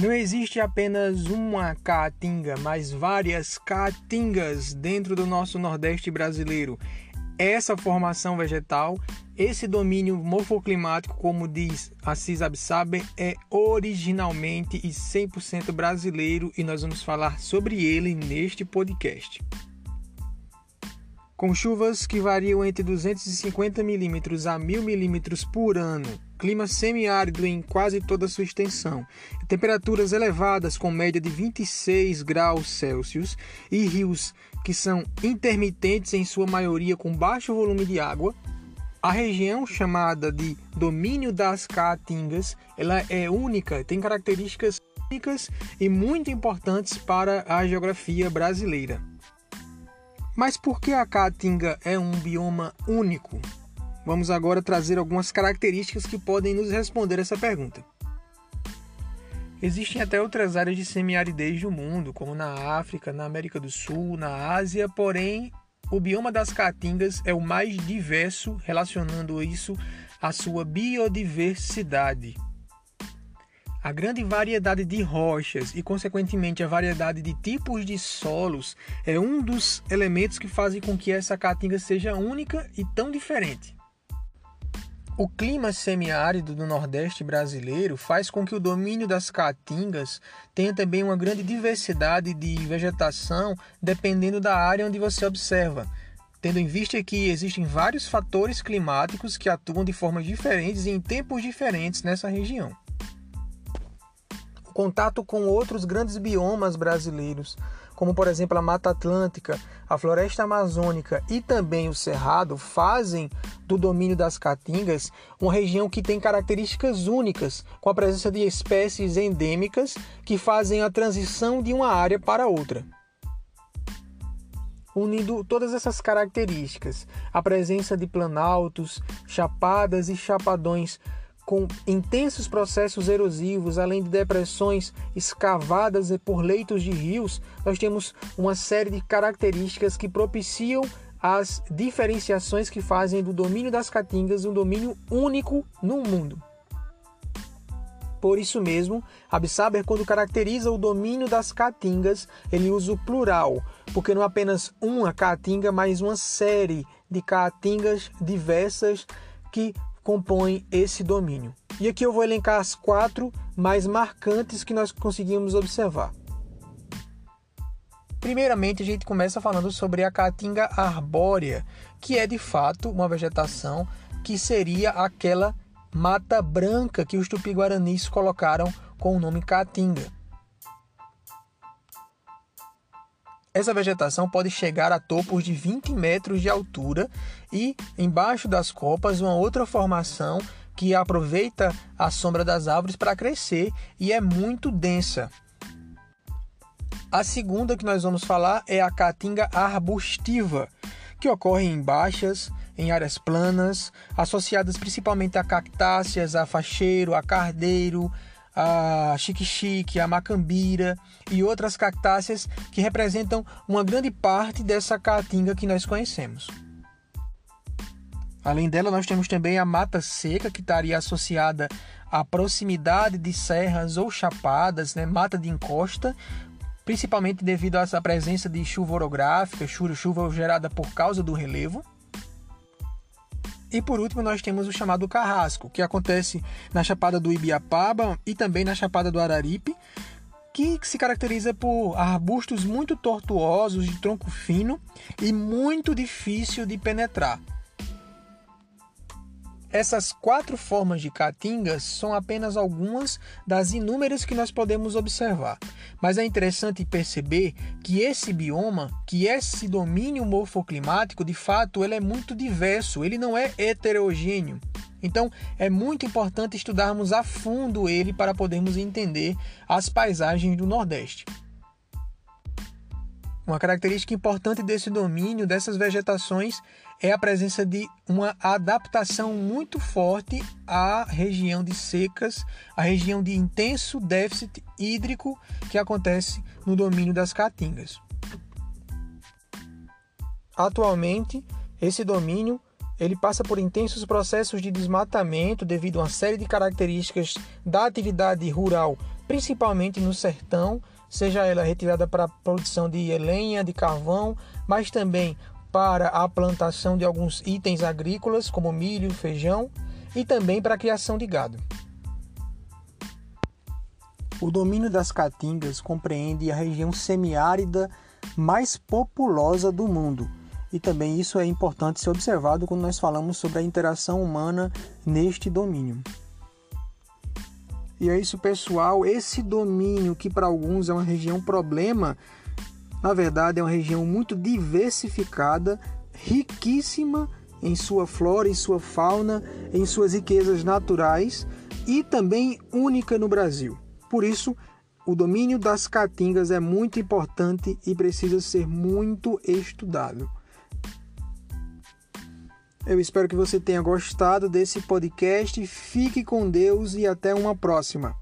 Não existe apenas uma caatinga, mas várias caatingas dentro do nosso Nordeste brasileiro. Essa formação vegetal, esse domínio morfoclimático, como diz Assis Absaber, é originalmente e 100% brasileiro e nós vamos falar sobre ele neste podcast com chuvas que variam entre 250 mm a 1000 mm por ano, clima semiárido em quase toda sua extensão, temperaturas elevadas com média de 26 graus Celsius e rios que são intermitentes em sua maioria com baixo volume de água, a região chamada de domínio das Caatingas, ela é única, tem características únicas e muito importantes para a geografia brasileira. Mas por que a caatinga é um bioma único? Vamos agora trazer algumas características que podem nos responder essa pergunta. Existem até outras áreas de semiaridez do mundo, como na África, na América do Sul, na Ásia, porém o bioma das caatingas é o mais diverso, relacionando isso à sua biodiversidade. A grande variedade de rochas e, consequentemente, a variedade de tipos de solos é um dos elementos que fazem com que essa caatinga seja única e tão diferente. O clima semiárido do Nordeste brasileiro faz com que o domínio das caatingas tenha também uma grande diversidade de vegetação dependendo da área onde você observa, tendo em vista que existem vários fatores climáticos que atuam de formas diferentes e em tempos diferentes nessa região contato com outros grandes biomas brasileiros, como por exemplo a Mata Atlântica, a Floresta Amazônica e também o Cerrado, fazem do domínio das caatingas uma região que tem características únicas, com a presença de espécies endêmicas que fazem a transição de uma área para outra. Unindo todas essas características, a presença de planaltos, chapadas e chapadões com intensos processos erosivos, além de depressões escavadas por leitos de rios, nós temos uma série de características que propiciam as diferenciações que fazem do domínio das caatingas um domínio único no mundo. Por isso mesmo, Absaber, quando caracteriza o domínio das caatingas, ele usa o plural, porque não é apenas uma caatinga, mas uma série de caatingas diversas que compõem esse domínio. E aqui eu vou elencar as quatro mais marcantes que nós conseguimos observar. Primeiramente, a gente começa falando sobre a caatinga arbórea, que é de fato uma vegetação que seria aquela mata branca que os tupi-guaranis colocaram com o nome caatinga. Essa vegetação pode chegar a topos de 20 metros de altura e embaixo das copas uma outra formação que aproveita a sombra das árvores para crescer e é muito densa. A segunda que nós vamos falar é a caatinga arbustiva, que ocorre em baixas, em áreas planas, associadas principalmente a cactáceas, a facheiro, a cardeiro, a xique-xique, a macambira e outras cactáceas que representam uma grande parte dessa caatinga que nós conhecemos. Além dela, nós temos também a mata seca, que estaria associada à proximidade de serras ou chapadas, né, mata de encosta, principalmente devido essa presença de chuva orográfica, chuva gerada por causa do relevo. E por último, nós temos o chamado carrasco, que acontece na Chapada do Ibiapaba e também na Chapada do Araripe, que se caracteriza por arbustos muito tortuosos, de tronco fino e muito difícil de penetrar. Essas quatro formas de caatingas são apenas algumas das inúmeras que nós podemos observar. Mas é interessante perceber que esse bioma, que esse domínio morfoclimático, de fato, ele é muito diverso, ele não é heterogêneo. Então, é muito importante estudarmos a fundo ele para podermos entender as paisagens do Nordeste. Uma característica importante desse domínio, dessas vegetações, é a presença de uma adaptação muito forte à região de secas, à região de intenso déficit hídrico que acontece no domínio das caatingas. Atualmente, esse domínio ele passa por intensos processos de desmatamento devido a uma série de características da atividade rural principalmente no sertão, seja ela retirada para a produção de lenha, de carvão, mas também para a plantação de alguns itens agrícolas, como milho, feijão, e também para a criação de gado. O domínio das caatingas compreende a região semiárida mais populosa do mundo. E também isso é importante ser observado quando nós falamos sobre a interação humana neste domínio. E é isso, pessoal. Esse domínio, que para alguns é uma região problema, na verdade é uma região muito diversificada, riquíssima em sua flora, em sua fauna, em suas riquezas naturais e também única no Brasil. Por isso, o domínio das caatingas é muito importante e precisa ser muito estudado. Eu espero que você tenha gostado desse podcast. Fique com Deus e até uma próxima.